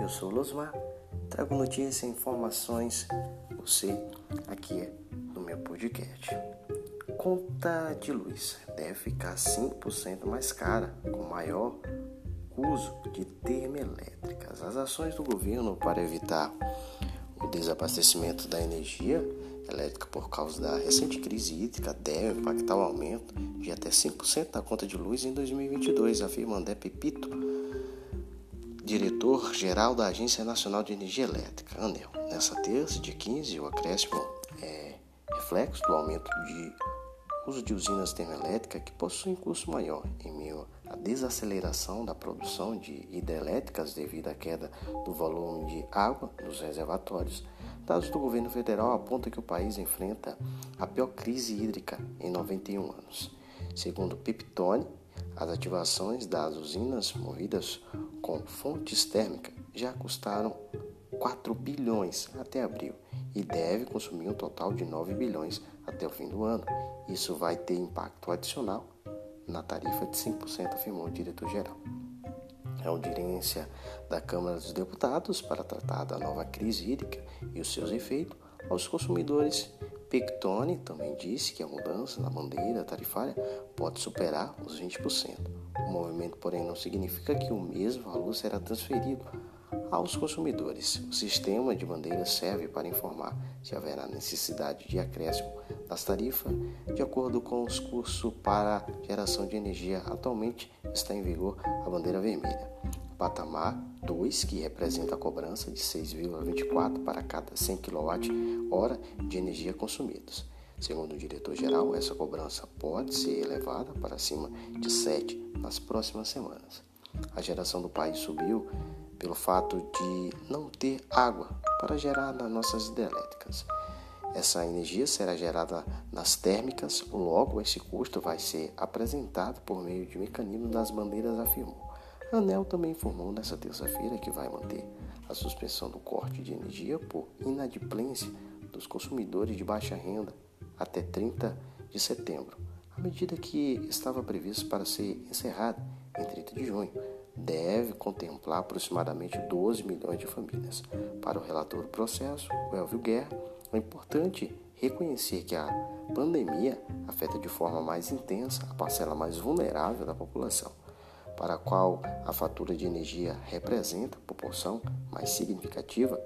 Eu sou Losmar, trago notícias e informações. Você aqui é no meu podcast. Conta de luz deve ficar 5% mais cara com maior uso de termoelétricas. As ações do governo para evitar o desabastecimento da energia elétrica por causa da recente crise hídrica deve impactar o aumento de até 5% da conta de luz em 2022, afirma André Pepito, diretor-geral da Agência Nacional de Energia Elétrica, ANEL. Nessa terça, dia 15, o acréscimo é reflexo do aumento de uso de usinas termoelétricas que possuem custo maior em meio à desaceleração da produção de hidrelétricas devido à queda do volume de água nos reservatórios. Dados do governo federal apontam que o país enfrenta a pior crise hídrica em 91 anos. Segundo Piptone, as ativações das usinas movidas com fontes térmicas já custaram 4 bilhões até abril e deve consumir um total de 9 bilhões até o fim do ano. Isso vai ter impacto adicional na tarifa de 5%, afirmou o diretor-geral. A audiência da Câmara dos Deputados para tratar da nova crise hídrica e os seus efeitos aos consumidores. Pictone também disse que a mudança na bandeira tarifária pode superar os 20%. O movimento, porém, não significa que o mesmo valor será transferido aos consumidores. O sistema de bandeiras serve para informar se haverá necessidade de acréscimo das tarifas de acordo com os cursos para geração de energia. Atualmente está em vigor a bandeira vermelha. Patamar 2, que representa a cobrança de 6,24 para cada 100 kWh de energia consumidos. Segundo o diretor-geral, essa cobrança pode ser elevada para cima de 7 nas próximas semanas. A geração do país subiu pelo fato de não ter água para gerar nas nossas hidrelétricas. Essa energia será gerada nas térmicas, logo esse custo vai ser apresentado por meio de mecanismo das bandeiras, afirmou. A ANEL também informou nesta terça-feira que vai manter a suspensão do corte de energia por inadimplência dos consumidores de baixa renda até 30 de setembro, a medida que estava prevista para ser encerrada em 30 de junho deve contemplar aproximadamente 12 milhões de famílias. Para o relator do processo, o Elvio Guerra, é importante reconhecer que a pandemia afeta de forma mais intensa a parcela mais vulnerável da população, para a qual a fatura de energia representa a proporção mais significativa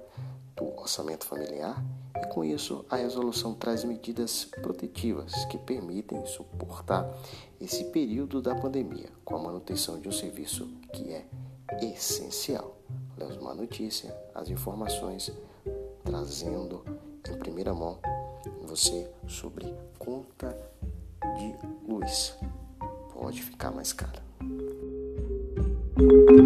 do orçamento familiar e com isso a resolução traz medidas protetivas que permitem suportar esse período da pandemia com a manutenção de um serviço que é essencial. Lemos uma notícia, as informações trazendo em primeira mão você sobre conta de luz. Pode ficar mais cara. Thank you.